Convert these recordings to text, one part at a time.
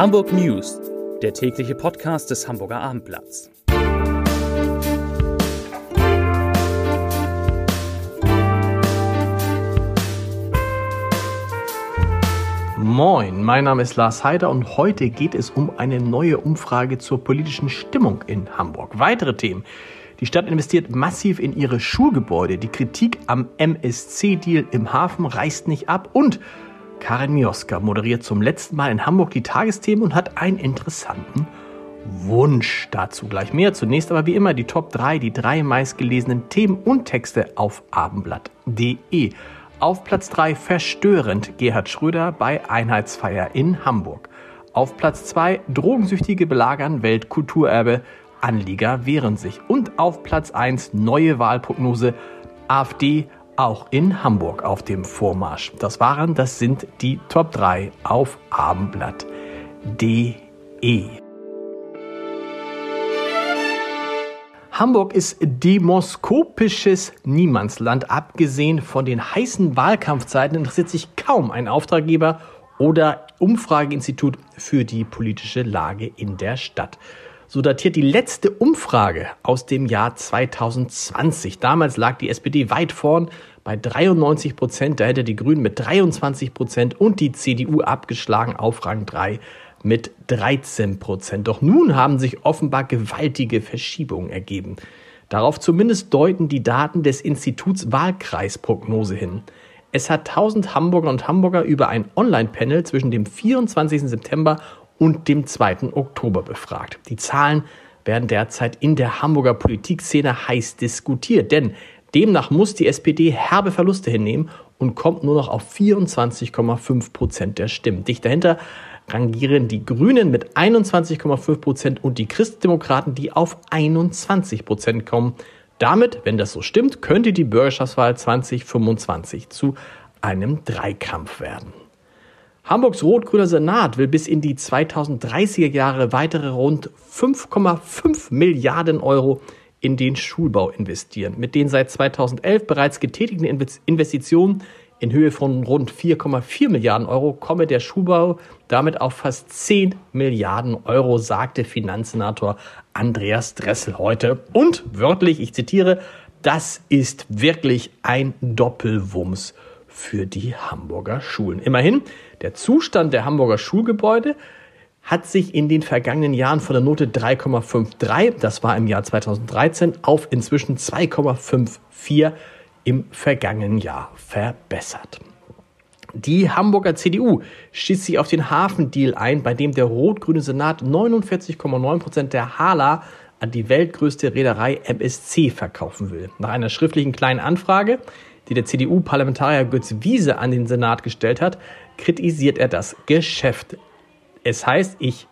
Hamburg News, der tägliche Podcast des Hamburger Abendblatts. Moin, mein Name ist Lars Heider und heute geht es um eine neue Umfrage zur politischen Stimmung in Hamburg. Weitere Themen. Die Stadt investiert massiv in ihre Schulgebäude. Die Kritik am MSC-Deal im Hafen reißt nicht ab und Karin Mioska moderiert zum letzten Mal in Hamburg die Tagesthemen und hat einen interessanten Wunsch. Dazu gleich mehr. Zunächst aber wie immer die Top 3, die drei meistgelesenen Themen und Texte auf abendblatt.de. Auf Platz 3 verstörend Gerhard Schröder bei Einheitsfeier in Hamburg. Auf Platz 2 Drogensüchtige belagern Weltkulturerbe. Anlieger wehren sich. Und auf Platz 1 neue Wahlprognose AfD auch in Hamburg auf dem Vormarsch. Das waren, das sind die Top 3 auf abendblatt.de. Hamburg ist demoskopisches Niemandsland. Abgesehen von den heißen Wahlkampfzeiten interessiert sich kaum ein Auftraggeber oder Umfrageinstitut für die politische Lage in der Stadt. So datiert die letzte Umfrage aus dem Jahr 2020. Damals lag die SPD weit vorn bei 93 Prozent. Da hätte die Grünen mit 23 Prozent und die CDU abgeschlagen auf Rang 3 mit 13 Prozent. Doch nun haben sich offenbar gewaltige Verschiebungen ergeben. Darauf zumindest deuten die Daten des Instituts Wahlkreisprognose hin. Es hat 1000 Hamburger und Hamburger über ein Online-Panel zwischen dem 24. September und dem 2. Oktober befragt. Die Zahlen werden derzeit in der Hamburger Politikszene heiß diskutiert, denn demnach muss die SPD herbe Verluste hinnehmen und kommt nur noch auf 24,5 Prozent der Stimmen. Dicht dahinter rangieren die Grünen mit 21,5 Prozent und die Christdemokraten, die auf 21 Prozent kommen. Damit, wenn das so stimmt, könnte die Bürgerschaftswahl 2025 zu einem Dreikampf werden. Hamburgs rot-grüner Senat will bis in die 2030er Jahre weitere rund 5,5 Milliarden Euro in den Schulbau investieren. Mit den seit 2011 bereits getätigten Investitionen in Höhe von rund 4,4 Milliarden Euro komme der Schulbau damit auf fast 10 Milliarden Euro, sagte Finanzsenator Andreas Dressel heute. Und wörtlich, ich zitiere, das ist wirklich ein Doppelwumms für die Hamburger Schulen. Immerhin, der Zustand der Hamburger Schulgebäude hat sich in den vergangenen Jahren von der Note 3,53, das war im Jahr 2013, auf inzwischen 2,54 im vergangenen Jahr verbessert. Die Hamburger CDU schießt sich auf den Hafendeal ein, bei dem der rot-grüne Senat 49,9 Prozent der Hala an die weltgrößte Reederei MSC verkaufen will. Nach einer schriftlichen kleinen Anfrage die der CDU-Parlamentarier Götz Wiese an den Senat gestellt hat, kritisiert er das Geschäft. Es heißt, ich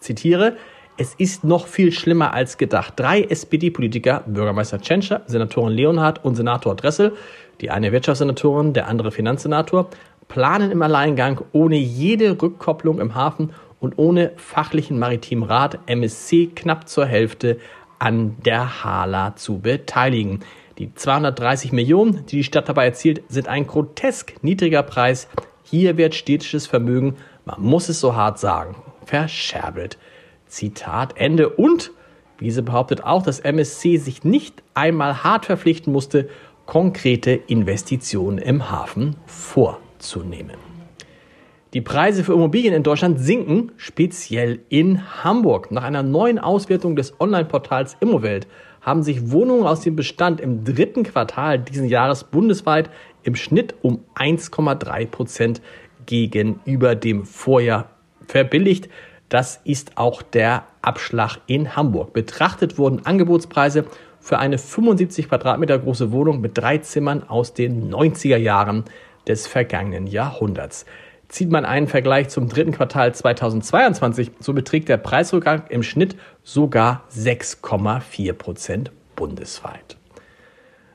zitiere, es ist noch viel schlimmer als gedacht. Drei SPD-Politiker, Bürgermeister Tschentscher, Senatorin Leonhardt und Senator Dressel, die eine Wirtschaftssenatorin, der andere Finanzsenator, planen im Alleingang ohne jede Rückkopplung im Hafen und ohne fachlichen maritimen Rat MSC knapp zur Hälfte an der Hala zu beteiligen. Die 230 Millionen, die die Stadt dabei erzielt, sind ein grotesk niedriger Preis. Hier wird städtisches Vermögen, man muss es so hart sagen, verscherbelt. Zitat Ende. Und Wiese behauptet auch, dass MSC sich nicht einmal hart verpflichten musste, konkrete Investitionen im Hafen vorzunehmen. Die Preise für Immobilien in Deutschland sinken, speziell in Hamburg. Nach einer neuen Auswertung des Online-Portals Immowelt haben sich Wohnungen aus dem Bestand im dritten Quartal diesen Jahres bundesweit im Schnitt um 1,3 Prozent gegenüber dem Vorjahr verbilligt. Das ist auch der Abschlag in Hamburg. Betrachtet wurden Angebotspreise für eine 75 Quadratmeter große Wohnung mit drei Zimmern aus den 90er Jahren des vergangenen Jahrhunderts. Zieht man einen Vergleich zum dritten Quartal 2022, so beträgt der Preisrückgang im Schnitt sogar 6,4 Prozent bundesweit.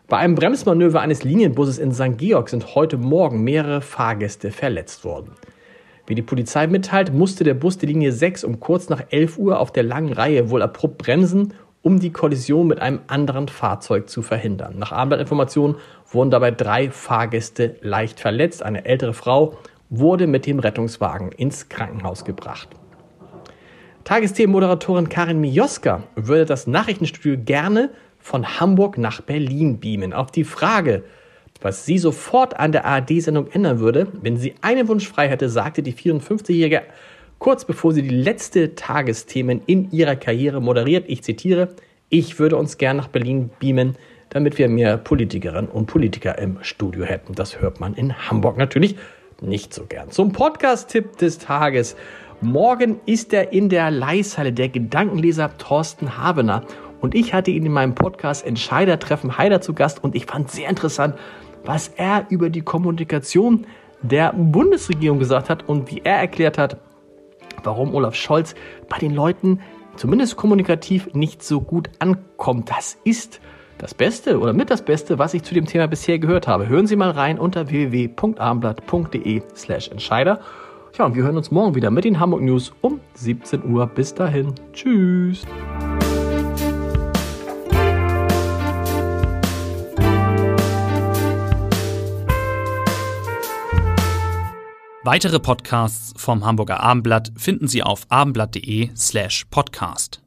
Bei einem Bremsmanöver eines Linienbusses in St. Georg sind heute Morgen mehrere Fahrgäste verletzt worden. Wie die Polizei mitteilt, musste der Bus die Linie 6 um kurz nach 11 Uhr auf der langen Reihe wohl abrupt bremsen, um die Kollision mit einem anderen Fahrzeug zu verhindern. Nach Abendblattinformationen wurden dabei drei Fahrgäste leicht verletzt. Eine ältere Frau wurde mit dem Rettungswagen ins Krankenhaus gebracht. Tagesthemenmoderatorin Karin Mioska würde das Nachrichtenstudio gerne von Hamburg nach Berlin beamen. Auf die Frage, was sie sofort an der ARD-Sendung ändern würde, wenn sie einen Wunsch frei hätte, sagte die 54-Jährige kurz bevor sie die letzte Tagesthemen in ihrer Karriere moderiert, ich zitiere, ich würde uns gern nach Berlin beamen, damit wir mehr Politikerinnen und Politiker im Studio hätten. Das hört man in Hamburg natürlich nicht so gern. Zum Podcast-Tipp des Tages. Morgen ist er in der Leishalle, der Gedankenleser Thorsten Habener. Und ich hatte ihn in meinem Podcast Entscheidertreffen Heider zu Gast und ich fand sehr interessant, was er über die Kommunikation der Bundesregierung gesagt hat und wie er erklärt hat, warum Olaf Scholz bei den Leuten zumindest kommunikativ nicht so gut ankommt. Das ist das Beste oder mit das Beste, was ich zu dem Thema bisher gehört habe. Hören Sie mal rein unter www.abendblatt.de slash Entscheider. Ja, und wir hören uns morgen wieder mit den Hamburg News um 17 Uhr. Bis dahin. Tschüss. Weitere Podcasts vom Hamburger Abendblatt finden Sie auf abendblatt.de slash podcast.